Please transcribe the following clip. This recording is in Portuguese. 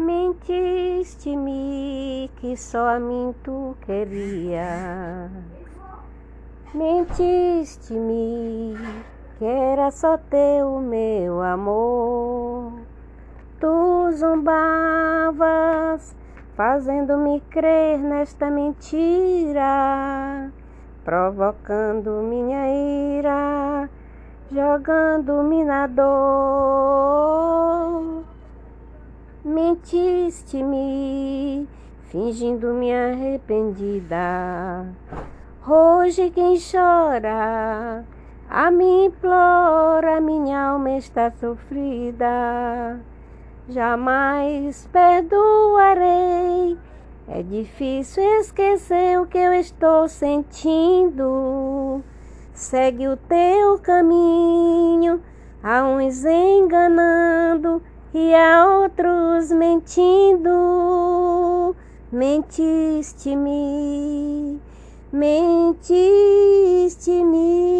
Mentiste-me que só a mim tu queria. Mentiste-me que era só teu meu amor. Tu zombavas, fazendo-me crer nesta mentira, provocando minha ira, jogando-me na dor. Mentiste-me, fingindo-me arrependida. Hoje quem chora, a mim implora, minha alma está sofrida. Jamais perdoarei. É difícil esquecer o que eu estou sentindo. Segue o teu caminho, a uns enganando e a outros mentindo. Mentiste-me, mentiste-me.